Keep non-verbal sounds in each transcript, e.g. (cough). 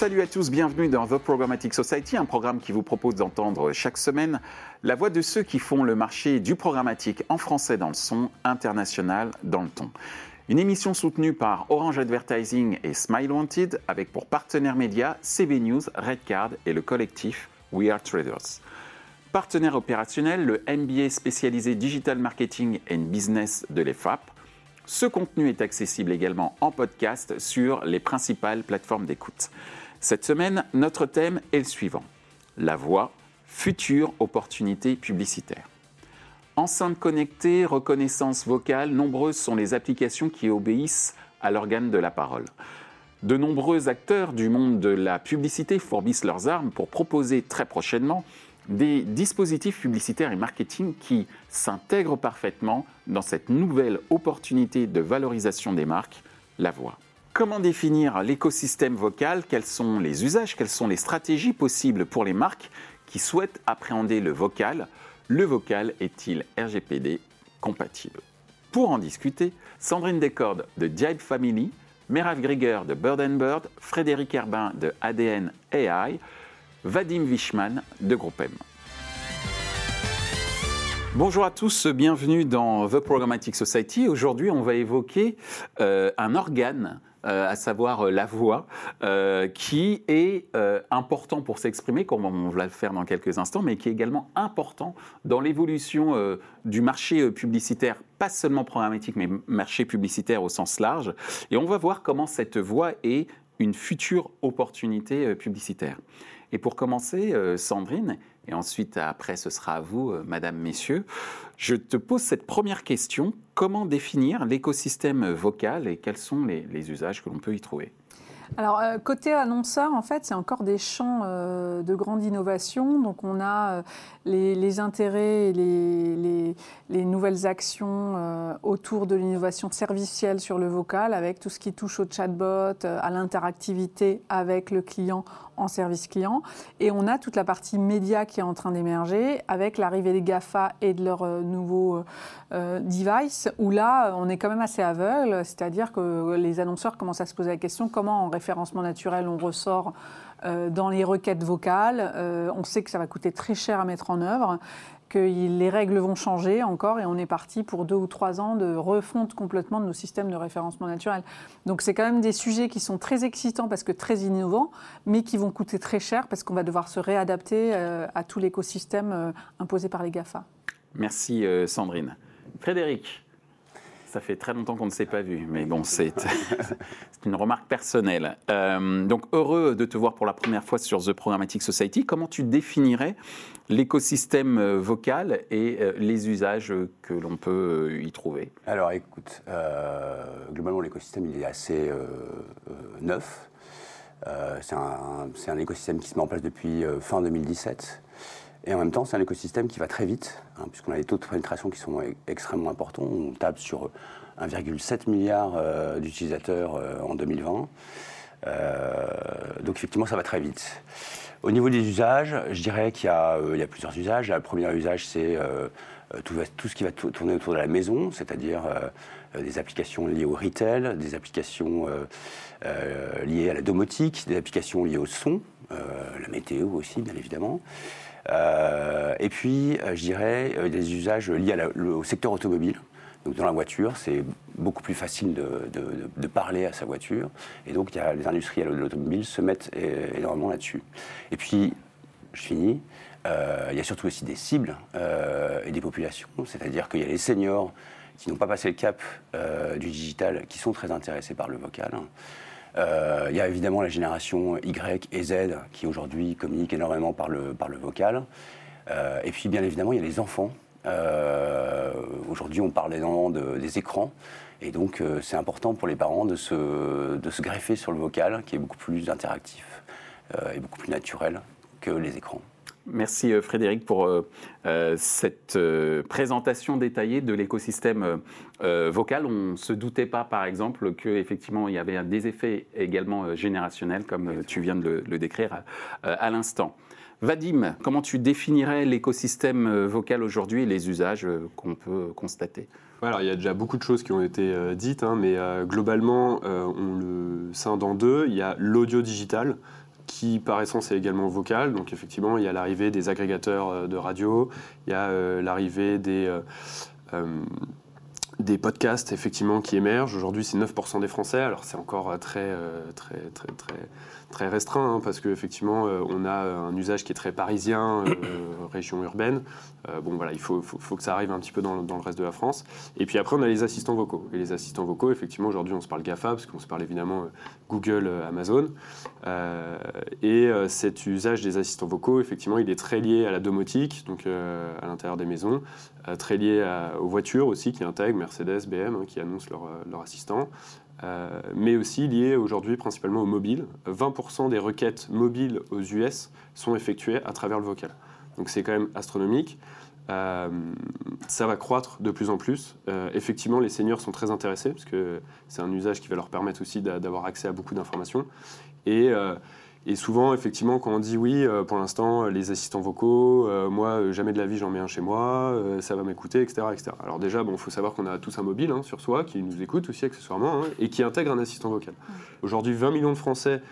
Salut à tous, bienvenue dans The Programmatic Society, un programme qui vous propose d'entendre chaque semaine la voix de ceux qui font le marché du programmatique en français dans le son, international dans le ton. Une émission soutenue par Orange Advertising et Smile Wanted avec pour partenaires médias CB News, Redcard et le collectif We Are Traders. Partenaire opérationnel, le MBA spécialisé Digital Marketing and Business de l'EFAP. Ce contenu est accessible également en podcast sur les principales plateformes d'écoute. Cette semaine, notre thème est le suivant. La voix, future opportunité publicitaire. Enceinte connectée, reconnaissance vocale, nombreuses sont les applications qui obéissent à l'organe de la parole. De nombreux acteurs du monde de la publicité fourbissent leurs armes pour proposer très prochainement des dispositifs publicitaires et marketing qui s'intègrent parfaitement dans cette nouvelle opportunité de valorisation des marques, la voix. Comment définir l'écosystème vocal? Quels sont les usages? Quelles sont les stratégies possibles pour les marques qui souhaitent appréhender le vocal? Le vocal est-il RGPD compatible? Pour en discuter, Sandrine Descordes de Jive Family, Merav Grieger de Bird Bird, Frédéric Herbin de ADN AI, Vadim Wishman de Groupe M. Bonjour à tous, bienvenue dans The Programmatic Society. Aujourd'hui, on va évoquer euh, un organe à savoir euh, la voix, qui est important pour s'exprimer, comme on va le faire dans quelques instants, mais qui est également important dans l'évolution du marché publicitaire, pas seulement programmatique, mais marché publicitaire au sens large. Et on va voir comment cette voix est une future opportunité publicitaire. Et pour commencer, euh, Sandrine, et ensuite après ce sera à vous, euh, Madame, Messieurs, je te pose cette première question. Comment définir l'écosystème vocal et quels sont les usages que l'on peut y trouver? Alors, euh, côté annonceur, en fait, c'est encore des champs euh, de grande innovation. Donc, on a euh, les, intérêts et les, les, nouvelles actions autour de l'innovation servicielle sur le vocal, avec tout ce qui touche au chatbot, à l'interactivité avec le client en service client. Et on a toute la partie média qui est en train d'émerger, avec l'arrivée des GAFA et de leurs nouveaux devices, où là, on est quand même assez aveugle, c'est-à-dire que les annonceurs commencent à se poser la question comment on référencement naturel, on ressort euh, dans les requêtes vocales. Euh, on sait que ça va coûter très cher à mettre en œuvre, que les règles vont changer encore et on est parti pour deux ou trois ans de refonte complètement de nos systèmes de référencement naturel. Donc c'est quand même des sujets qui sont très excitants parce que très innovants, mais qui vont coûter très cher parce qu'on va devoir se réadapter euh, à tout l'écosystème imposé par les GAFA. Merci Sandrine. Frédéric ça fait très longtemps qu'on ne s'est pas vu, mais bon, (laughs) c'est une remarque personnelle. Euh, donc, heureux de te voir pour la première fois sur The Programmatic Society. Comment tu définirais l'écosystème euh, vocal et euh, les usages que l'on peut y trouver? Alors, écoute, globalement, l'écosystème, il est assez neuf. c'est un, un, écosystème qui se met en place depuis fin 2017. Et en même temps, c'est un écosystème qui va très vite, hein, puisqu'on a des taux de pénétration qui sont extrêmement importants. On tape sur 1,7 milliard euh, d'utilisateurs euh, en 2020. Euh, donc effectivement, ça va très vite. Au niveau des usages, je dirais qu'il y, a plusieurs usages. Le premier usage, c'est tout, ce qui va tourner autour de la maison, c'est-à-dire des applications liées au retail, des applications liées à la domotique, des applications liées au son, la météo aussi, bien évidemment. Euh, et puis, euh, je dirais, euh, des usages liés au secteur automobile. Donc dans la voiture, c'est beaucoup plus facile de, parler à sa voiture. Et donc, y a, les industriels de l'automobile se mettent énormément là-dessus. Et puis, je finis, il y a surtout aussi des cibles et des populations. C'est-à-dire qu'il y a les seniors qui n'ont pas passé le cap du digital, qui sont très intéressés par le vocal. Euh, il y a évidemment la génération Y et Z qui aujourd'hui communiquent énormément par le, vocal. Euh, et puis bien évidemment, il y a les enfants. Euh, aujourd'hui, on parle énormément de, des écrans. Et donc, c'est important pour les parents de se, de se greffer sur le vocal, qui est beaucoup plus interactif et beaucoup plus naturel que les écrans. Merci euh, Frédéric pour euh, euh, cette présentation détaillée de l'écosystème vocal. On ne se doutait pas, par exemple, qu'effectivement il y avait des effets également générationnels, comme tu viens de le, décrire à, l'instant. Vadim, comment tu définirais l'écosystème vocal aujourd'hui et les usages qu'on peut constater? Alors, il y a déjà beaucoup de choses qui ont été dites, hein, mais globalement, on le scinde en deux. Il y a l'audio digital, qui par essence est également vocal. Donc effectivement, il y a l'arrivée des agrégateurs de radio, il y a l'arrivée des des podcasts effectivement qui émergent. Aujourd'hui, c'est 9% des Français. Alors c'est encore très, très, très, très, très restreint, hein, parce qu'effectivement, euh, on a un usage qui est très parisien, euh, (coughs) région urbaine. Euh, bon, voilà, il faut, faut, que ça arrive un petit peu dans, le reste de la France. Et puis après, on a les assistants vocaux. Et les assistants vocaux, effectivement, aujourd'hui, on se parle GAFA, parce qu'on se parle évidemment Google, Amazon. et cet usage des assistants vocaux, effectivement, il est très lié à la domotique, donc à l'intérieur des maisons, très lié aux voitures aussi qui intègrent Mercedes, BM, hein, qui annoncent leur, leur assistant. Euh, mais aussi lié aujourd'hui principalement au mobile. 20% des requêtes mobiles aux US sont effectuées à travers le vocal. Donc c'est quand même astronomique. Euh, ça va croître de plus en plus. Euh, effectivement, les seniors sont très intéressés parce que c'est un usage qui va leur permettre aussi d'avoir accès à beaucoup d'informations. Et et souvent, effectivement, quand on dit oui, euh, pour l'instant, les assistants vocaux, euh, moi, euh, jamais de la vie, j'en mets un chez moi, ça va m'écouter, etc., etc. Alors déjà, il faut savoir qu'on a tous un mobile hein, sur soi qui nous écoute aussi accessoirement hein, et qui intègre un assistant vocal. Aujourd'hui, 20 millions de Français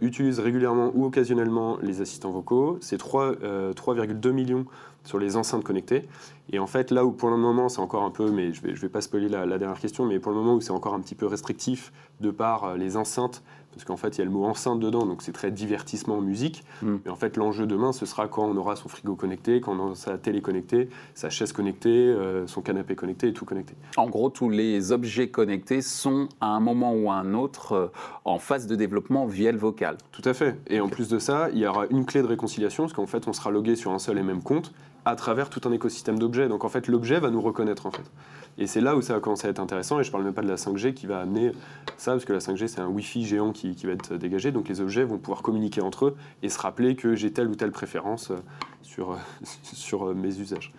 utilisent régulièrement ou occasionnellement les assistants vocaux. C'est 3,2 millions sur les enceintes connectées. Et en fait, là où pour le moment c'est encore un peu, mais je ne vais, je vais pas spoiler la, la, dernière question, mais pour le moment où c'est encore un petit peu restrictif de par les enceintes parce qu'en fait, il y a le mot enceinte dedans, donc c'est très divertissement musique. Hmm. Mais en fait, l'enjeu demain, ce sera quand on aura son frigo connecté, quand on aura sa télé connectée, sa chaise connectée, euh, son canapé connecté et tout connecté. En gros, tous les objets connectés sont à un moment ou à un autre euh, en phase de développement via le vocal. Tout à fait. Et en plus de ça, il y aura une clé de réconciliation, parce qu'en fait, on sera logué sur un seul et même compte à travers tout un écosystème d'objets. Donc en fait, l'objet va nous reconnaître en fait. Et c'est là où ça va commencer à être intéressant, et je ne parle même pas de la 5G qui va amener ça, parce que la 5G, c'est un Wi-Fi géant qui, va être dégagé, donc les objets vont pouvoir communiquer entre eux et se rappeler que j'ai telle ou telle préférence euh, sur, (laughs) sur euh, mes usages.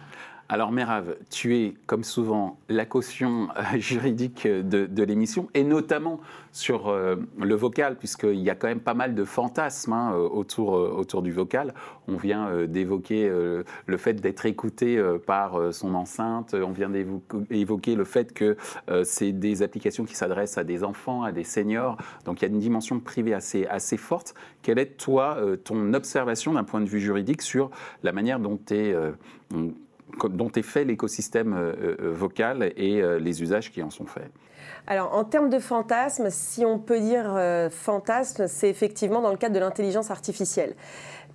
Alors Mérave, tu es comme souvent la caution euh, (laughs) juridique de, l'émission et notamment sur euh, le vocal puisqu'il y a quand même pas mal de fantasmes hein, euh, autour, autour du vocal. On vient d'évoquer le fait d'être écouté par son enceinte, on vient d'évoquer le fait que c'est des applications qui s'adressent à des enfants, à des seniors, donc il y a une dimension privée assez, assez forte. Quelle est toi ton observation d'un point de vue juridique sur la manière dont tu es dont est fait l'écosystème euh, euh, vocal et euh, les usages qui en sont faits alors, en termes de fantasme, si on peut dire fantasme, c'est effectivement dans le cadre de l'intelligence artificielle.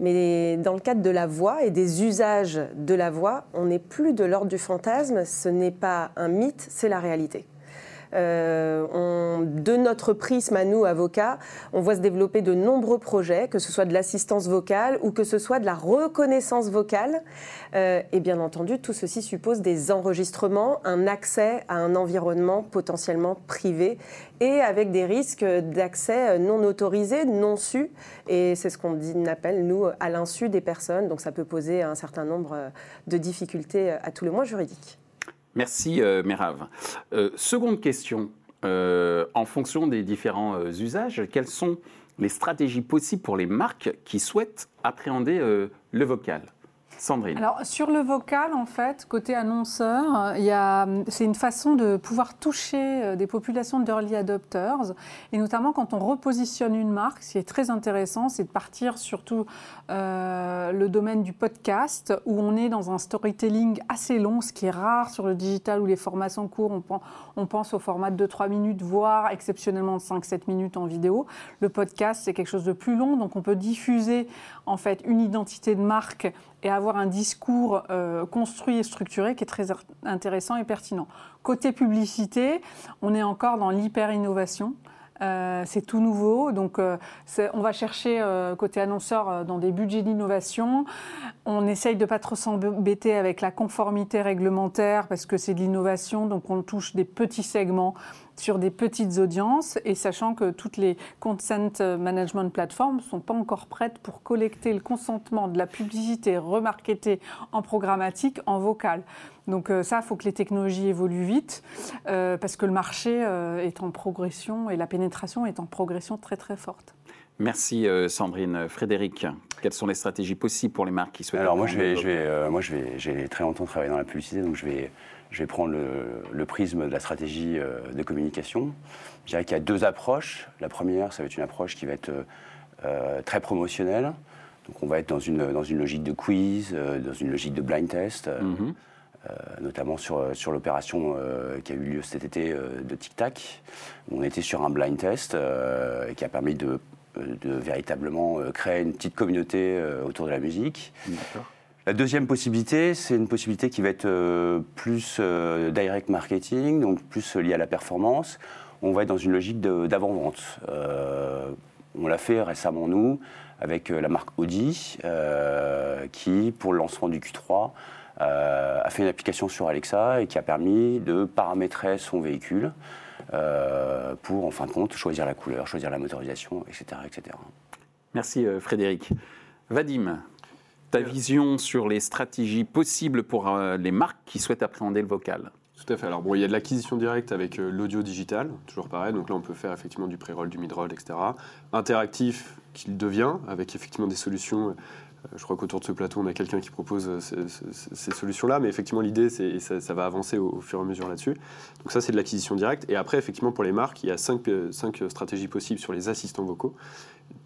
Mais dans le cadre de la voix et des usages de la voix, on n'est plus de l'ordre du fantasme, ce n'est pas un mythe, c'est la réalité. Euh, de notre prisme à nous, avocats, on voit se développer de nombreux projets, que ce soit de l'assistance vocale ou que ce soit de la reconnaissance vocale. Euh, et bien entendu, tout ceci suppose des enregistrements, un accès à un environnement potentiellement privé et avec des risques d'accès non autorisé, non su. Et c'est ce qu'on appelle, nous, à l'insu des personnes. Donc ça peut poser un certain nombre de difficultés à tout le moins juridiques. Merci, euh, euh, seconde question. Euh, en fonction des différents euh, usages, quelles sont les stratégies possibles pour les marques qui souhaitent appréhender le vocal? Sandrine. Alors, sur le vocal, en fait, côté annonceur, c'est une façon de pouvoir toucher euh, des populations d'early adopters. Et notamment, quand on repositionne une marque, ce qui est très intéressant, c'est de partir surtout euh, le domaine du podcast, où on est dans un storytelling assez long, ce qui est rare sur le digital où les formats sont courts. On, on pense au format de 2-3 minutes, voire exceptionnellement de 5-7 minutes en vidéo. Le podcast, c'est quelque chose de plus long, donc on peut diffuser en fait une identité de marque et avoir un discours euh, construit et structuré qui est très intéressant et pertinent. Côté publicité, on est encore dans l'hyper-innovation. Euh, c'est tout nouveau, donc euh, on va chercher côté annonceur dans des budgets d'innovation. On essaye de pas trop s'embêter avec la conformité réglementaire parce que c'est de l'innovation, donc on touche des petits segments sur des petites audiences et sachant que toutes les consent management platforms ne sont pas encore prêtes pour collecter le consentement de la publicité remarketée en programmatique en vocal. Donc euh, ça, il faut que les technologies évoluent vite euh, parce que le marché euh, est en progression et la pénétration est en progression très très forte. Merci Sandrine. Frédéric, quelles sont les stratégies possibles pour les marques qui souhaitent Alors moi, je vais, je vais, moi, je vais, j'ai très longtemps travaillé dans la publicité, donc je vais je vais prendre le, prisme de la stratégie euh, de communication. Je dirais qu'il y a deux approches. La première, ça va être une approche qui va être euh, très promotionnel. Donc on va être dans une, dans une logique de quiz, dans une logique de blind test. Mhm. notamment sur, sur l'opération qui a eu lieu cet été de Tic Tac. On était sur un blind test qui a permis de, de véritablement créer une petite communauté autour de la musique. La deuxième possibilité, c'est une possibilité qui va être euh, plus euh, direct marketing, donc plus liée à la performance. On va être dans une logique d'avant-vente. Euh, on l'a fait récemment, nous, avec la marque Audi, qui, pour le lancement du Q3, a fait une application sur Alexa et qui a permis de paramétrer son véhicule pour, en fin de compte, choisir la couleur, choisir la motorisation, etc. etc. Merci Frédéric. Vadim, ta vision sur les stratégies possibles pour euh, les marques qui souhaitent appréhender le vocal. Tout à fait. Alors bon, il y a de l'acquisition directe avec euh, l'audio digital, toujours pareil. Donc là, on peut faire effectivement du pré-roll, du mid-roll, etc. Interactif qu'il devient, avec effectivement des solutions. Euh, je crois qu'autour de ce plateau, on a quelqu'un qui propose ces, solutions-là, mais effectivement, l'idée, c'est ça, ça, va avancer au, fur et à mesure là-dessus. Donc ça, c'est de l'acquisition directe. Et après, effectivement, pour les marques, il y a cinq, cinq stratégies possibles sur les assistants vocaux.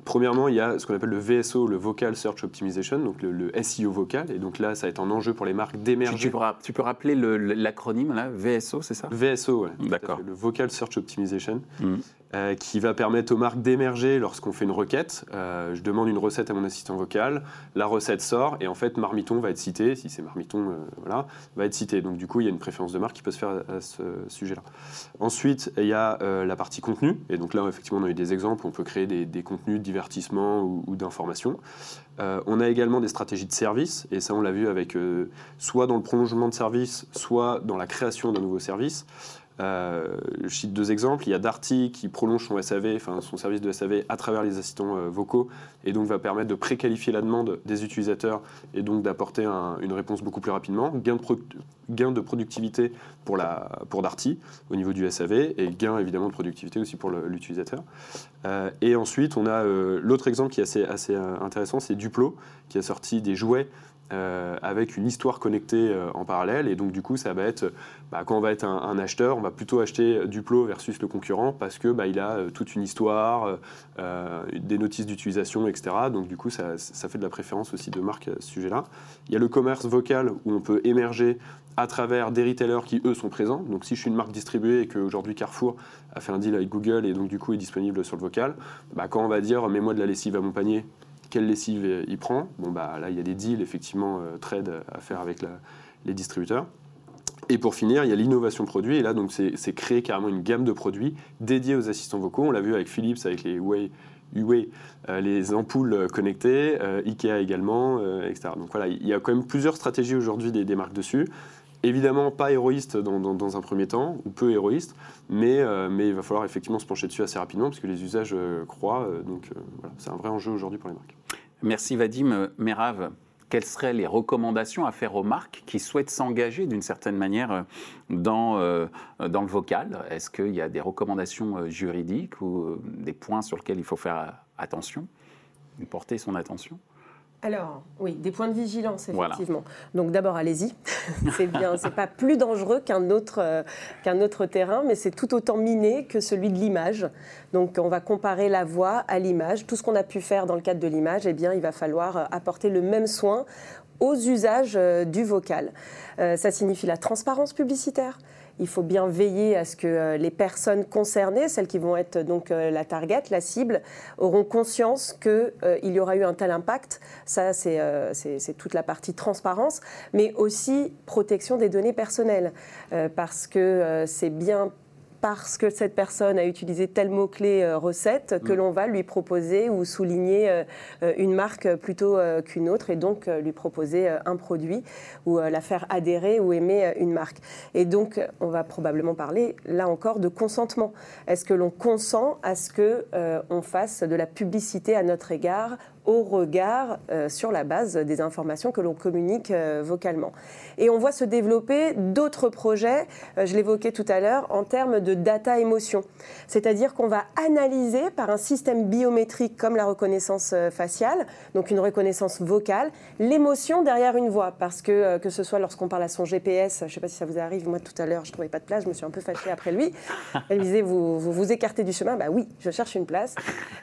Premièrement, il y a ce qu'on appelle le VSO, le Vocal Search Optimization, donc le, SEO vocal. Et donc là, ça va être un enjeu pour les marques d'émerger. Tu, peux, rappeler l'acronyme là VSO, c'est ça? VSO, oui. D'accord. Le Vocal Search Optimization. Mmh. Euh, qui va permettre aux marques d'émerger lorsqu'on fait une requête. Euh, je demande une recette à mon assistant vocal, la recette sort et en fait Marmiton va être cité, si c'est Marmiton, euh, voilà, va être cité. Donc du coup, il y a une préférence de marque qui peut se faire à, ce sujet-là. Ensuite, il y a la partie contenu et donc là, effectivement, on a eu des exemples. On peut créer des, contenus de divertissement ou, ou d'information. on a également des stratégies de service et ça, on l'a vu avec soit dans le prolongement de service, soit dans la création d'un nouveau service. Euh, je cite deux exemples. Il y a Darty qui prolonge son SAV, enfin son service de SAV à travers les assistants euh, vocaux et donc va permettre de préqualifier la demande des utilisateurs et donc d'apporter une réponse beaucoup plus rapidement. Gain de, gain de productivité pour, la, pour Darty au niveau du SAV et gain évidemment de productivité aussi pour l'utilisateur. Euh, et ensuite, on a l'autre exemple qui est assez, assez intéressant, c'est Duplo qui a sorti des jouets euh, avec une histoire connectée euh, en parallèle. Et donc, du coup, ça va être, bah, quand on va être un, acheteur, on va plutôt acheter Duplo versus le concurrent parce que bah, il a euh, toute une histoire, des notices d'utilisation, etc. Donc, du coup, ça, ça, fait de la préférence aussi de marque à ce sujet-là. Il y a le commerce vocal où on peut émerger à travers des retailers qui, eux, sont présents. Donc, si je suis une marque distribuée et qu'aujourd'hui Carrefour a fait un deal avec Google et donc, du coup, est disponible sur le vocal, bah, quand on va dire, mets-moi de la lessive à mon panier, quelle lessive il prend. Bon, bah, là, il y a des deals, effectivement, euh, trade à faire avec les distributeurs. Et pour finir, il y a l'innovation produit. Et là, donc, c'est créer carrément une gamme de produits dédiés aux assistants vocaux. On l'a vu avec Philips, avec les Huawei, euh, les ampoules connectées, euh, Ikea également, etc. Donc voilà, il y a quand même plusieurs stratégies aujourd'hui des, marques dessus. Évidemment, pas héroïste dans, un premier temps, ou peu héroïste, mais, euh, mais il va falloir effectivement se pencher dessus assez rapidement, parce que les usages euh, croient. Euh, donc c'est un vrai enjeu aujourd'hui pour les marques. Merci Vadim. Merav, quelles seraient les recommandations à faire aux marques qui souhaitent s'engager d'une certaine manière dans, dans le vocal? Est-ce qu'il y a des recommandations juridiques ou des points sur lesquels il faut faire attention, porter son attention? Alors, oui, des points de vigilance, effectivement. Donc d'abord, allez-y. (laughs) c'est bien, c'est pas plus dangereux qu'un autre, euh, qu'un autre terrain, mais c'est tout autant miné que celui de l'image. Donc on va comparer la voix à l'image. Tout ce qu'on a pu faire dans le cadre de l'image, eh bien, il va falloir euh, apporter le même soin aux usages euh, du vocal. ça signifie la transparence publicitaire il faut bien veiller à ce que euh, les personnes concernées, celles qui vont être donc euh, la target, la cible, auront conscience qu'il euh, y aura eu un tel impact. Ça, c'est toute la partie transparence, mais aussi protection des données personnelles, parce que c'est bien parce que cette personne a utilisé tel mot-clé euh, recette que mm. l'on va lui proposer ou souligner euh, euh, une marque plutôt qu'une autre et donc lui proposer un produit ou la faire adhérer ou aimer une marque. Et donc, on va probablement parler là encore de consentement. Est-ce que l'on consent à ce que on fasse de la publicité à notre égard au regard sur la base des informations que l'on communique vocalement. Et on voit se développer d'autres projets, je l'évoquais tout à l'heure, en termes de data émotion. C'est-à-dire qu'on va analyser par un système biométrique comme la reconnaissance faciale, donc une reconnaissance vocale, l'émotion derrière une voix. Parce que, que ce soit lorsqu'on parle à son GPS, je ne sais pas si ça vous arrive, moi tout à l'heure, je ne trouvais pas de place, je me suis un peu fâchée après lui. Elle me disait, vous, vous, écartez du chemin Bah oui, je cherche une place.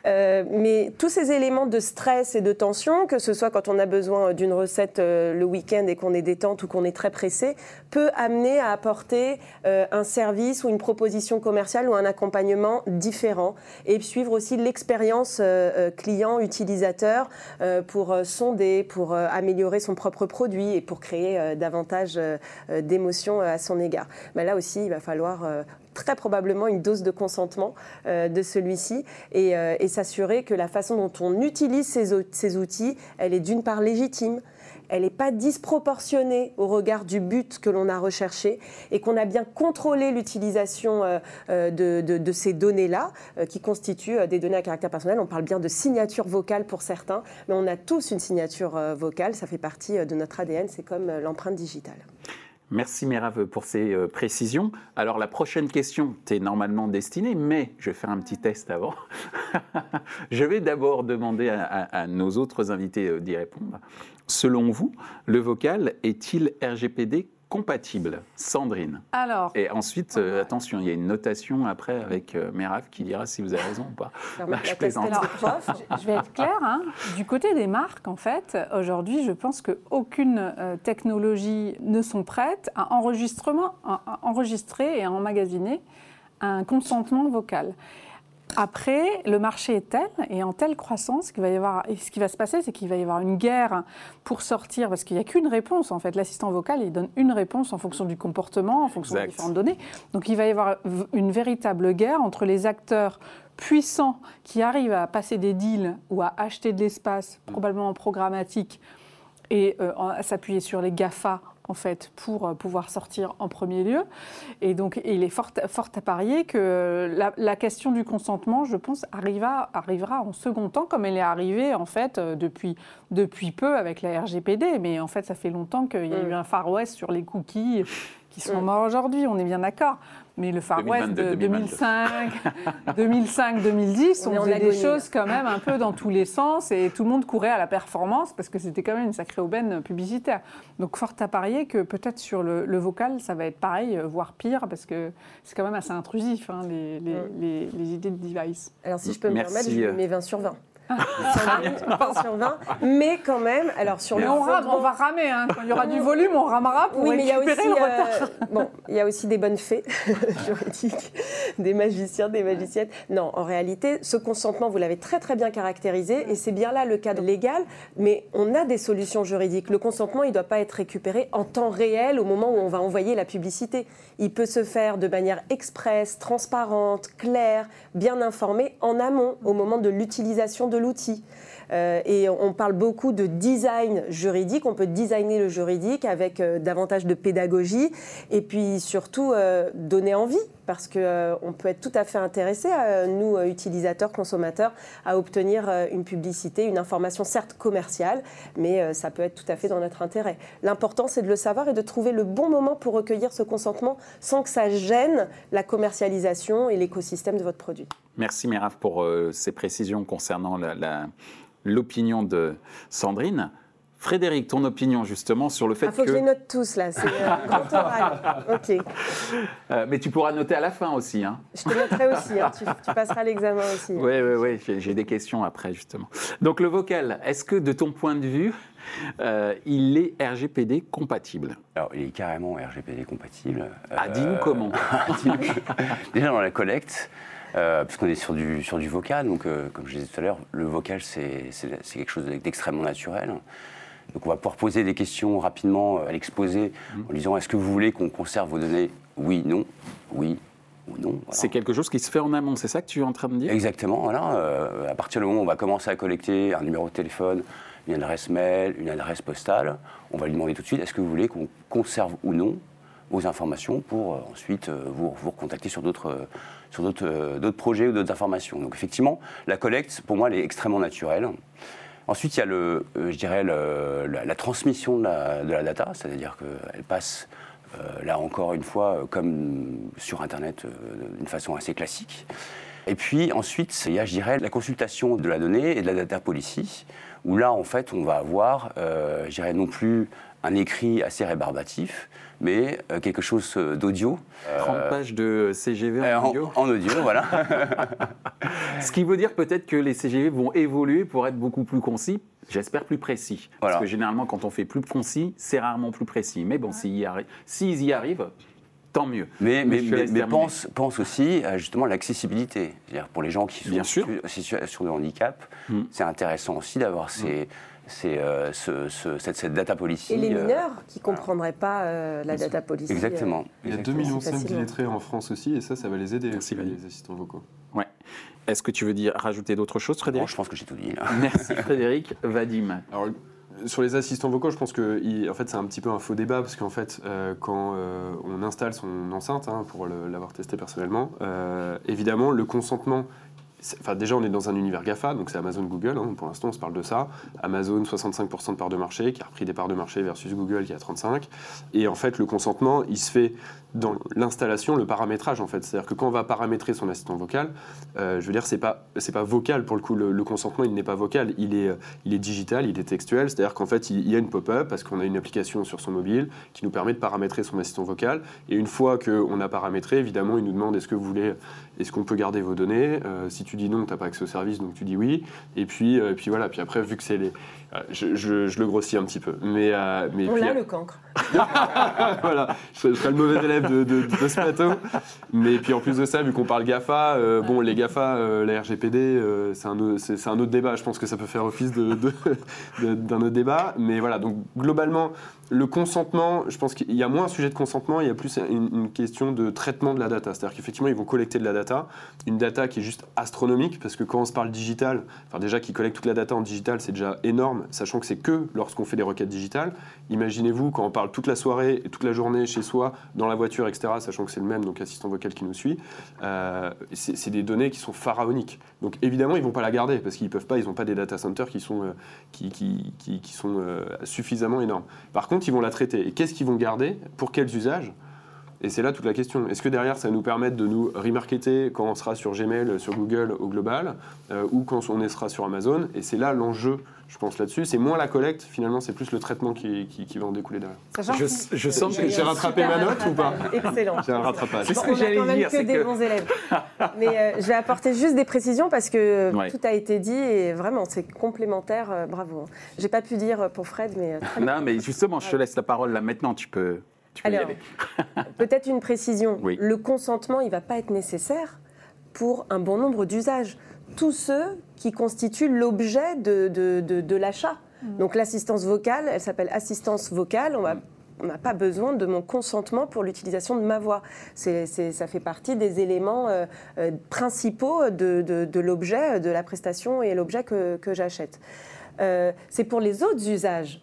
Euh, mais tous ces éléments de stress et de tension, que ce soit quand on a besoin d'une recette euh, le week-end et qu'on est détente ou qu'on est très pressé, peut amener à apporter euh, un service ou une proposition commerciale ou un accompagnement différent et suivre aussi l'expérience client, utilisateur pour sonder, pour améliorer son propre produit et pour créer davantage d'émotions à son égard. Mais là aussi, il va falloir très probablement une dose de consentement euh, de celui-ci euh, et, s'assurer que la façon dont on utilise ces, outils, elle est d'une part légitime, elle n'est pas disproportionnée au regard du but que l'on a recherché et qu'on a bien contrôlé l'utilisation euh, de, ces données-là, qui constituent des données à caractère personnel. On parle bien de signature vocale pour certains, mais on a tous une signature vocale, ça fait partie de notre ADN, c'est comme l'empreinte digitale. Merci Mérave pour ces euh, précisions. Alors la prochaine question t'est normalement destinée, mais je vais faire un petit test avant. (laughs) je vais d'abord demander à, nos autres invités euh, d'y répondre. Selon vous, le vocal est-il RGPD compatible Sandrine. Alors. Et ensuite, euh, attention, il y a une notation après avec euh, qui dira si vous avez raison ou pas. (laughs) je plaisante. je vais être claire. Hein. Du côté des marques, en fait, aujourd'hui, je pense qu'aucune euh, technologie ne sont prêtes à, enregistrement, à enregistrer et à emmagasiner un consentement vocal. Après, le marché est tel et en telle croissance qu'il va y avoir. Et ce qui va se passer, c'est qu'il va y avoir une guerre pour sortir, parce qu'il n'y a qu'une réponse en fait. L'assistant vocal, il donne une réponse en fonction du comportement, en fonction des différentes données. Donc il va y avoir une véritable guerre entre les acteurs puissants qui arrivent à passer des deals ou à acheter de l'espace, probablement programmatique, et euh, à s'appuyer sur les GAFA en fait, pour euh, pouvoir sortir en premier lieu. Et donc, il est fort, fort à parier que la, question du consentement, je pense, arrivera, arrivera en second temps, comme elle est arrivée, en fait, euh, depuis, depuis peu avec la RGPD. Mais en fait, ça fait longtemps qu'il y a eu mm. un Far West sur les cookies qui sont mm. morts aujourd'hui, on est bien d'accord. Mais le Far West de 2005, 2005, 2010, on, faisait des choses quand même un peu dans tous les sens et tout le monde courait à la performance parce que c'était quand même une sacrée aubaine publicitaire. Donc fort à parier que peut-être sur le, vocal, ça va être pareil, euh, voire pire, parce que c'est quand même assez intrusif, hein, les, les, mm. les, les, idées de device. Alors si je peux me permettre, je mets 20 sur 20. 20 sur 20. Mais quand même, alors sur le. On, on va ramer. Hein. Quand il y aura du volume, on ramera pour oui, mais il y a aussi, le retard. Euh, (laughs) bon, il y a aussi des bonnes fées (laughs) juridiques, des magiciens, des magiciennes. Non, en réalité, ce consentement, vous l'avez très très bien caractérisé, et c'est bien là le cadre légal. Mais on a des solutions juridiques. Le consentement, il ne doit pas être récupéré en temps réel au moment où on va envoyer la publicité. Il peut se faire de manière expresse, transparente, claire, bien informée en amont, au moment de l'utilisation de l'outil. Euh, et on parle beaucoup de design juridique. On peut designer le juridique avec euh, davantage de pédagogie et puis surtout euh, donner envie parce qu'on peut être tout à fait intéressé, nous, utilisateurs, consommateurs, à obtenir une publicité, une information certes commerciale, mais ça peut être tout à fait dans notre intérêt. L'important, c'est de le savoir et de trouver le bon moment pour recueillir ce consentement sans que ça gêne la commercialisation et l'écosystème de votre produit. Merci Méraf pour ces précisions concernant l'opinion de Sandrine. Frédéric, ton opinion justement sur le fait que... Il faut que... je les note tous là, c'est euh, (laughs) grand oral. Ok. Euh, mais tu pourras noter à la fin aussi. Hein. Je te noterai aussi, hein. tu, passeras l'examen aussi. Oui, oui, oui, j'ai des questions après justement. Donc le vocal, est-ce que de ton point de vue, il est RGPD compatible? Alors il est carrément RGPD compatible. Ah, dis-nous comment. (laughs) Déjà dans la collecte, euh, puisqu'on est sur du, sur du vocal. Donc, euh, comme je disais tout à l'heure, le vocal, c'est quelque chose d'extrêmement naturel. Donc, on va pouvoir poser des questions rapidement à l'exposé en disant est-ce que vous voulez qu'on conserve vos données? Oui, non. Oui, ou non. C'est quelque chose qui se fait en amont, c'est ça que tu es en train de dire? Exactement, voilà. Euh, à partir du moment où on va commencer à collecter un numéro de téléphone, une adresse mail, une adresse postale, on va lui demander tout de suite est-ce que vous voulez qu'on conserve ou non vos informations pour ensuite vous, vous recontacter sur d'autres sur euh, d'autres projets ou d'autres informations. Donc effectivement, la collecte, pour moi, elle est extrêmement naturelle. Ensuite, il y a le, euh, je dirais la, transmission de la, data, c'est-à-dire qu'elle passe, euh, là encore une fois, comme sur Internet, d'une façon assez classique. Et puis ensuite, il y a, je dirais, la consultation de la donnée et de la data policy, où là, en fait, on va avoir, je dirais, non plus un écrit assez rébarbatif, mais euh, quelque chose euh, d'audio. 30 Euh, pages de CGV en en, audio. en audio, voilà. (laughs) Ce qui veut dire peut-être que les CGV vont évoluer pour être beaucoup plus concis, j'espère plus précis. Voilà. Parce que généralement, quand on fait plus concis, c'est rarement plus précis. Mais bon, s'ils y, arri- s'ils y arrivent, tant mieux. Mais, pense, pense aussi à justement l'accessibilité. Pour les gens qui sont Bien sûr. en situation de handicap, Mm. c'est intéressant aussi d'avoir ces, ces, euh, ce- ce- cette, cette data policy. Et les euh, mineurs qui ne comprendraient pas euh, la data policy. euh, Exactement. Il y a 2 exactement. millions C'est de facilement. d'illettrés en France aussi, et ça, ça va les aider Merci, les assistants vocaux. Ouais. Est-ce que tu veux dire rajouter d'autres choses, Bon, Frédéric je pense que j'ai tout dit là. (laughs) Merci Frédéric. Vadim. Alors, sur les assistants vocaux, je pense que en fait, c'est un petit peu un faux débat parce qu'en fait, euh, quand euh, on installe son enceinte, hein, pour l'avoir testé personnellement, euh, évidemment, le consentement. Enfin, déjà, on est dans un univers GAFA, donc c'est Amazon, Google. hein, pour l'instant, on se parle de ça. Amazon, 65% de parts de marché, qui a repris des parts de marché versus Google, qui a 35. Et en fait, le consentement, il se fait dans l'installation, le paramétrage, en fait. C'est-à-dire que quand on va paramétrer son assistant vocal, euh, je veux dire, c'est pas pas vocal pour le coup. Le, consentement, il n'est pas vocal, il est il est digital, il est textuel. C'est-à-dire qu'en fait, il, il y a une pop-up parce qu'on a une application sur son mobile qui nous permet de paramétrer son assistant vocal. Et une fois qu'on a paramétré, évidemment, il nous demande est-ce que vous voulez, est-ce qu'on peut garder vos données? Euh, Si tu dis non, tu n'as pas accès au service, donc tu dis oui. Et puis, euh, et puis voilà. Puis après, vu que c'est les, je, je- je le grossis un petit peu, mais euh, mais On puis, a le cancre. (laughs) voilà, je serais, je serais le mauvais élève de, de- de ce plateau. Mais puis en plus de ça, vu qu'on parle GAFA, euh, bon, les GAFA, euh, la RGPD, c'est un, autre débat. Je pense que ça peut faire office (laughs) de- d'un autre débat. Mais voilà, donc globalement, le consentement, je pense qu'il y a moins un sujet de consentement, il y a plus une, une question de traitement de la data. C'est-à-dire qu'effectivement, ils vont collecter de la data, une data qui est juste astronomique, parce que quand on se parle digital, enfin déjà qu'ils collectent toute la data en digital, c'est déjà énorme, sachant que c'est que lorsqu'on fait des requêtes digitales. Imaginez-vous quand on parle toute la soirée et toute la journée chez soi, dans la voiture, etc., sachant que c'est le même, donc assistant vocal qui nous suit, euh, c'est des données qui sont pharaoniques. Donc évidemment, ils vont pas la garder, parce qu'ils peuvent pas, ils n'ont pas des data centers qui sont, euh, qui, qui- sont euh, suffisamment énormes. Par contre, ils vont la traiter. Et qu'est-ce qu'ils vont garder? Pour quels usages? Et c'est là toute la question. Est-ce que derrière, ça va nous permettre de nous remarketer quand on sera sur Gmail, sur Google au global, ou quand on sera sur Amazon? Et c'est là l'enjeu, je pense, là-dessus. C'est moins la collecte, finalement, c'est plus le traitement qui, qui- qui va en découler derrière. Je, sens que J'ai rattrapé ma note ou pas. Excellent. J'ai un rattrapage. C'est ce Bon, que on a j'allais quand même dire, que des que- bons élèves. (laughs) Mais euh, je vais apporter juste des précisions parce que Ouais. tout a été dit et vraiment c'est complémentaire. euh, bravo. J'ai pas pu dire pour Fred, mais euh. Non, mais justement, je te laisse la parole là maintenant. Tu peux, tu peux Alors, (laughs) peut-être une précision. Oui. Le consentement, il va pas être nécessaire pour un bon nombre d'usages. Tous ceux qui constituent l'objet de, de- de- de l'achat. Donc l'assistance vocale, elle s'appelle assistance vocale. On va on n'a pas besoin de mon consentement pour l'utilisation de ma voix. C'est, c'est- ça fait partie des éléments euh, euh, principaux de, de- de l'objet, de la prestation et l'objet que, que j'achète. Euh, c'est pour les autres usages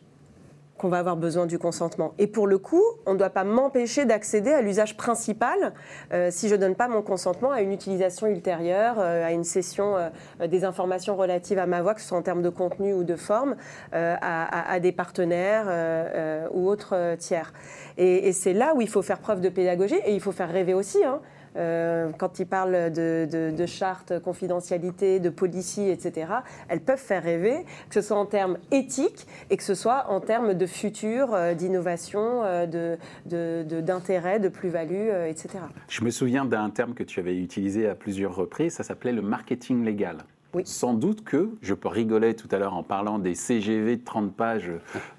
qu'on va avoir besoin du consentement. Et pour le coup, on ne doit pas m'empêcher d'accéder à l'usage principal euh, si je ne donne pas mon consentement à une utilisation ultérieure, euh, à une session euh, des informations relatives à ma voix, que ce soit en termes de contenu ou de forme, à, des partenaires ou autres tiers. Et, et c'est là où il faut faire preuve de pédagogie et il faut faire rêver aussi. hein. Euh, quand ils parlent de, de, de charte, confidentialité, de policy, etc., elles peuvent faire rêver, que ce soit en termes éthiques et que ce soit en termes de futur, euh, d'innovation, euh, de- de- de- d'intérêt, de, plus-value, etc. Je me souviens d'un terme que tu avais utilisé à plusieurs reprises, ça s'appelait le marketing légal. Oui. Sans doute que, je peux rigoler tout à l'heure en parlant des CGV de 30 pages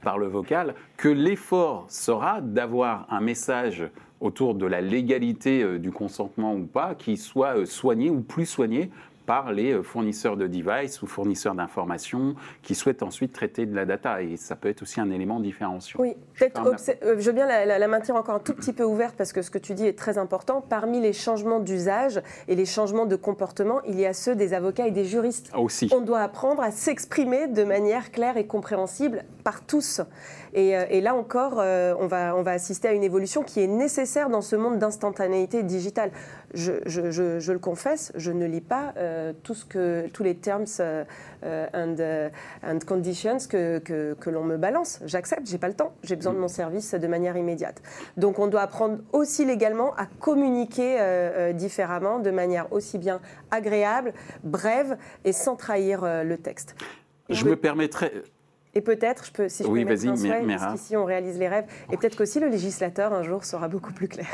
par le vocal, que l'effort sera d'avoir un message autour de la légalité euh, du consentement ou pas qui soit euh, soigné ou plus soigné par les euh, fournisseurs de devices ou fournisseurs d'informations qui souhaitent ensuite traiter de la data. Et ça peut être aussi un élément différenciant. Oui, Je euh, je veux bien la, la- la maintenir encore un tout petit peu ouverte parce que ce que tu dis est très important. Parmi les changements d'usage et les changements de comportement, il y a ceux des avocats et des juristes. Aussi. On doit apprendre à s'exprimer de manière claire et compréhensible par tous. Et, euh, et là encore, euh, on, va, on va assister à une évolution qui est nécessaire dans ce monde d'instantanéité digitale. Je, je, je, je le confesse, je ne lis pas euh, tout ce que, tous les terms and, and conditions que, que, que l'on me balance. J'accepte, j'ai pas le temps, j'ai besoin de mon service de manière immédiate. Donc on doit apprendre aussi légalement à communiquer euh, différemment, de manière aussi bien agréable, brève et sans trahir euh, le texte. Je me permettrai. Et peut-être, je peux, si je Oui, peux mettre un souhait, Mira. parce qu'ici on réalise les rêves, et peut-être qu'aussi le législateur un jour sera beaucoup plus clair.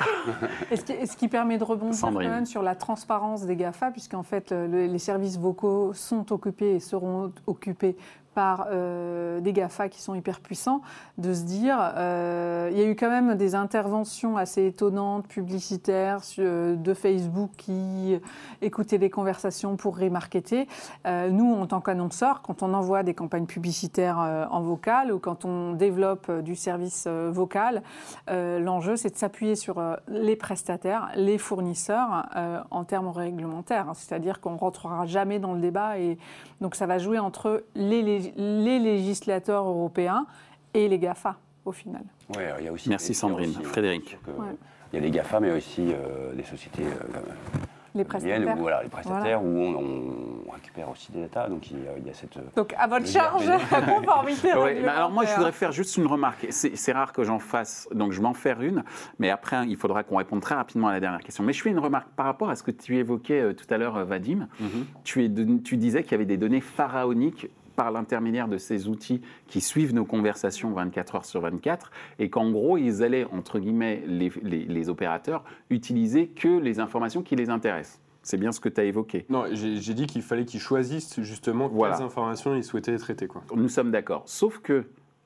Et ce, qui, et ce qui permet de rebondir Sandrine. quand même sur la transparence des GAFA, puisqu'en fait, le- les services vocaux sont occupés et seront occupés par euh, des GAFA qui sont hyper puissants, de se dire, euh, il y a eu quand même des interventions assez étonnantes, publicitaires, sur- de Facebook qui écoutaient les conversations pour remarketer. Euh, nous, en tant qu'annonceurs, quand on envoie des campagnes publicitaires euh, en vocal ou quand on développe euh, du service euh, vocal, euh, l'enjeu, c'est de s'appuyer sur euh, les prestataires, les fournisseurs euh, en termes réglementaires. C'est-à-dire qu'on ne rentrera jamais dans le débat. Et donc, ça va jouer entre les, les législateurs européens et les GAFA, au final. Ouais, alors il y a aussi, Merci, Sandrine. aussi, euh, Frédéric. que- Ouais. Il y a les GAFA, mais aussi euh, des sociétés euh, Les comme la mienne, prestataires. où, voilà, les prestataires, où on, on récupère aussi des data. Donc il y a, il y a cette. euh, Donc, à votre charge, mais- (laughs) conformité (laughs) Ouais, mais alors moi, je voudrais faire juste une remarque. C'est rare que j'en fasse, donc je m'en faire une. Mais après, il faudra qu'on réponde très rapidement à la dernière question. Mais je fais une remarque par rapport à ce que tu évoquais euh, tout à l'heure, euh, Vadim. tu, es de- tu disais qu'il y avait des données pharaoniques par l'intermédiaire de ces outils qui suivent nos conversations 24 heures sur 24 et qu'en gros, ils allaient, entre guillemets, les, les- les opérateurs, utiliser que les informations qui les intéressent. C'est bien ce que tu as évoqué. Non, j'ai dit qu'il fallait qu'ils choisissent justement Voilà. quelles informations ils souhaitaient traiter. Quoi. Nous sommes d'accord. Sauf que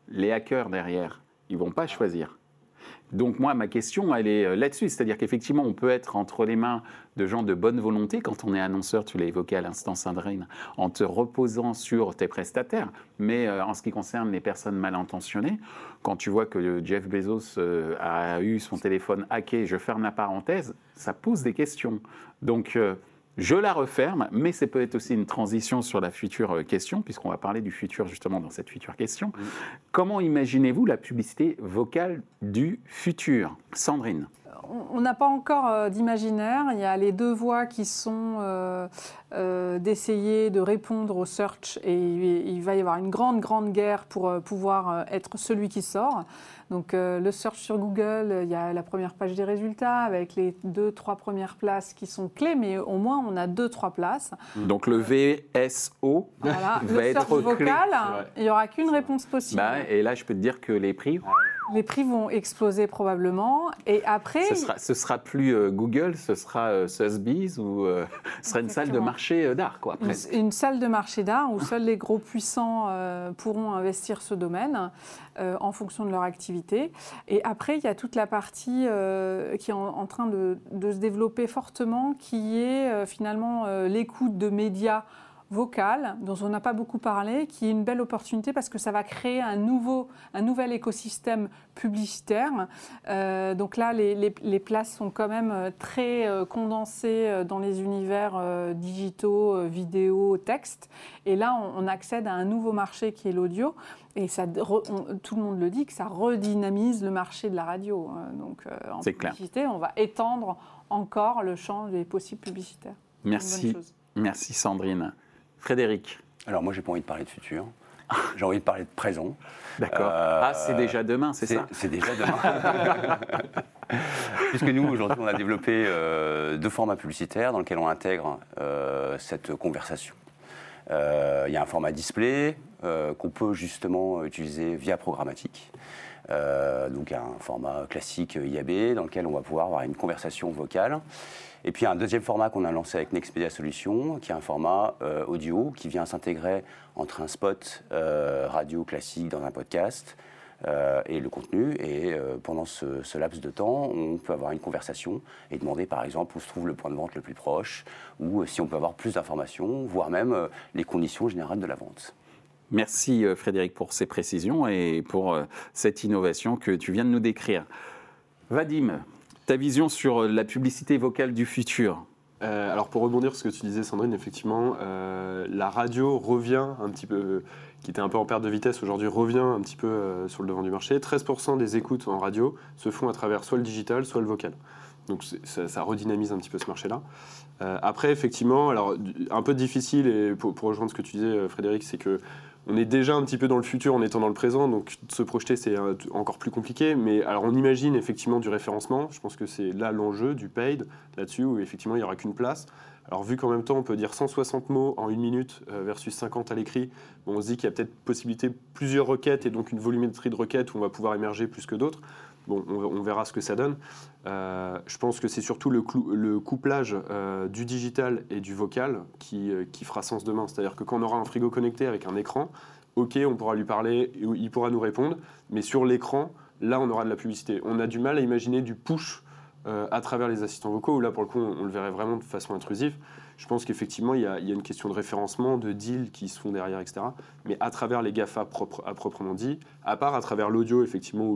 les hackers derrière, ils vont pas choisir. Donc moi, ma question, elle est euh, là-dessus. C'est-à-dire qu'effectivement, on peut être entre les mains de gens de bonne volonté quand on est annonceur, tu l'as évoqué à l'instant, Sandrine, en te reposant sur tes prestataires. Mais euh, en ce qui concerne les personnes mal intentionnées, quand tu vois que Jeff Bezos euh, a eu son téléphone hacké, je ferme la parenthèse, ça pose des questions. Donc... euh, je la referme, mais c'est peut-être aussi une transition sur la future euh, question, puisqu'on va parler du futur justement dans cette future question. Comment imaginez-vous la publicité vocale du futur? Sandrine On- n'a pas encore euh, d'imaginaire. Il y a les deux voies qui sont euh, euh, d'essayer de répondre au search et il, va y avoir une grande, grande guerre pour pouvoir être celui qui sort. Donc euh, le search sur Google, euh, il y a la première page des résultats avec les deux, trois premières places qui sont clés, mais au moins on a deux, trois places. Donc le VSO, Voilà. (laughs) Va le être clé. vocal, vrai. il n'y aura qu'une réponse possible. bah, et là je peux te dire que les prix, Les prix vont exploser probablement. Et après, ce sera, ce sera plus euh, Google, ce sera euh, Sotheby's ou euh, (laughs) ce sera une salle de marché d'art, quoi. Une, presque. une salle de marché d'art où seuls les gros puissants pourront investir ce domaine en fonction de leur activité. Et après, il y a toute la partie euh, qui est en, train de, de se développer fortement, qui est euh, finalement euh, l'écoute de médias vocal, dont on n'a pas beaucoup parlé, qui est une belle opportunité parce que ça va créer un, nouveau, un nouvel écosystème publicitaire. Euh, donc là, les, les- les places sont quand même euh, très euh, condensées dans les univers euh, digitaux, vidéo, texte. Et là, on, on accède à un nouveau marché qui est l'audio. Et ça, re- on- tout le monde le dit, que ça redynamise le marché de la radio. Euh, Donc euh, en clair. publicité, on va étendre encore le champ des possibles publicitaires. Merci, merci Sandrine. Frédéric, Alors moi, j'ai pas envie de parler de futur. J'ai envie de parler de présent. d'accord. Euh, ah, c'est déjà demain, c'est ça C'est déjà demain. (laughs) Puisque nous, aujourd'hui, on a développé euh, deux formats publicitaires dans lesquels on intègre euh, cette conversation. Euh, Il y a un format display euh, qu'on peut justement utiliser via programmatique. Euh, donc un format classique IAB dans lequel on va pouvoir avoir une conversation vocale. Et puis un deuxième format qu'on a lancé avec Nextpedia Solutions, qui est un format euh, audio qui vient s'intégrer entre un spot euh, radio classique dans un podcast euh, et le contenu. Et pendant ce, laps de temps, on peut avoir une conversation et demander par exemple où se trouve le point de vente le plus proche, ou si on peut avoir plus d'informations, voire même les conditions générales de la vente. Merci Frédéric pour ces précisions et pour cette innovation que tu viens de nous décrire. Vadim, ta vision sur euh, la publicité vocale du futur? Euh, alors pour rebondir sur ce que tu disais Sandrine, effectivement, euh, la radio revient un petit peu, qui était un peu en perte de vitesse aujourd'hui, revient un petit peu sur le devant du marché. 13% des écoutes en radio se font à travers soit le digital, soit le vocal. Donc ça, redynamise un petit peu ce marché-là. Après, effectivement, alors un peu difficile, et pour rejoindre ce que tu disais Frédéric, c'est que on est déjà un petit peu dans le futur en étant dans le présent, donc se projeter c'est encore plus compliqué. Mais alors on imagine effectivement du référencement. Je pense que c'est là l'enjeu du paid là-dessus où effectivement il n'y aura qu'une place. Alors vu qu'en même temps on peut dire 160 mots en une minute euh, versus 50 à l'écrit, on se dit qu'il y a peut-être possibilité plusieurs requêtes et donc une volumétrie de requêtes où on va pouvoir émerger plus que d'autres. Bon, on, verra ce que ça donne. Euh, je pense que c'est surtout le, couplage euh, du digital et du vocal qui, euh, qui fera sens demain. C'est-à-dire que quand on aura un frigo connecté avec un écran, ok, on pourra lui parler, il pourra nous répondre, mais sur l'écran, là, on aura de la publicité. On a du mal à imaginer du push à travers les assistants vocaux, où là, pour le coup, on le verrait vraiment de façon intrusive. Je pense qu'effectivement, il, y, a une question de référencement, de deals qui se font derrière, etc. Mais à travers les GAFA propre, à proprement dit, à part à travers l'audio, effectivement, ou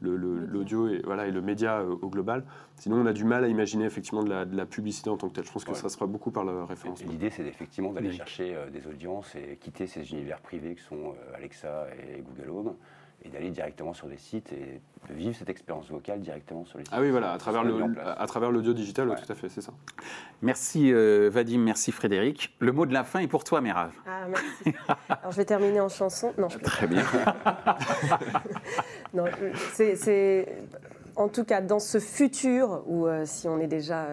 l'audio le, et, voilà, et le média euh, au global, sinon on a du mal à imaginer effectivement de la, publicité en tant que telle. Je pense que ça sera beaucoup par le référencement. L'idée, c'est effectivement d'aller chercher euh, des audiences et quitter ces univers privés qui sont euh, Alexa et Google Home et d'aller directement sur des sites et de vivre cette expérience vocale directement sur les sites. Ah oui, voilà, à travers, le, à travers l'audio digital, tout à fait, c'est ça. Merci euh, Vadim, merci Frédéric. Le mot de la fin est pour toi, Mérave. Ah, merci. Alors je vais terminer en chanson. Non, je Très bien. (laughs) non, c'est en tout cas dans ce futur, ou euh, si on est déjà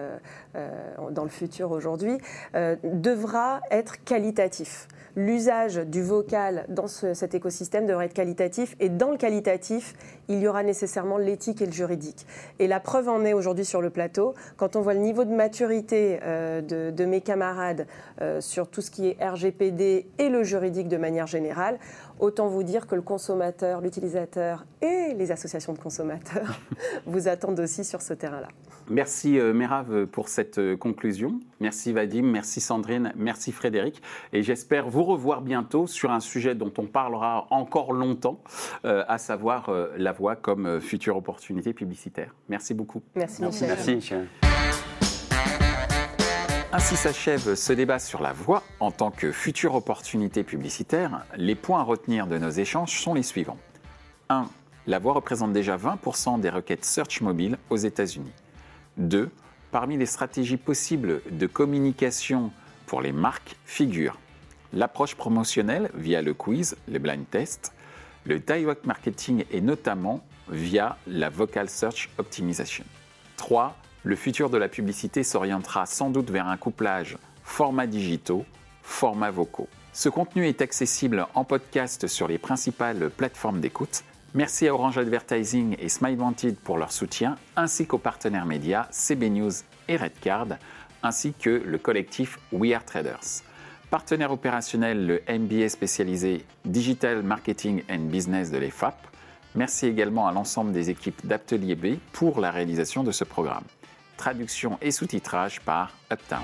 euh, dans le futur aujourd'hui, devra être qualitatif l'usage du vocal dans cet écosystème devrait être qualitatif. Et dans le qualitatif, il y aura nécessairement l'éthique et le juridique. Et la preuve en est aujourd'hui sur le plateau. Quand on voit le niveau de maturité euh, de, mes camarades euh, sur tout ce qui est RGPD et le juridique de manière générale, autant vous dire que le consommateur, l'utilisateur et les associations de consommateurs (laughs) vous attendent aussi sur ce terrain-là. Merci euh, pour cette euh, conclusion. Merci Vadim, merci Sandrine, merci Frédéric. Et j'espère vous revoir bientôt sur un sujet dont on parlera encore longtemps, à savoir la voix comme future opportunité publicitaire. Merci beaucoup. Merci, merci Michel. Merci Ainsi s'achève ce débat sur la voix en tant que future opportunité publicitaire. Les points à retenir de nos échanges sont les suivants. 1. La voix représente déjà 20% des requêtes search mobile aux États-Unis. 2. Parmi les stratégies possibles de communication pour les marques figurent l'approche promotionnelle via le quiz, les blind tests, le direct marketing et notamment via la vocal search optimization. 3. Le futur de la publicité s'orientera sans doute vers un couplage format digitaux, format vocaux. Ce contenu est accessible en podcast sur les principales plateformes d'écoute Merci à Orange Advertising et Smile Wanted pour leur soutien, ainsi qu'aux partenaires médias CB News et Redcard, ainsi que le collectif We Are Traders. Partenaire opérationnel, le MBA spécialisé Digital Marketing and Business de l'EFAP. Merci également à l'ensemble des équipes d'Atelier B pour la réalisation de ce programme. Traduction et sous-titrage par Uptown.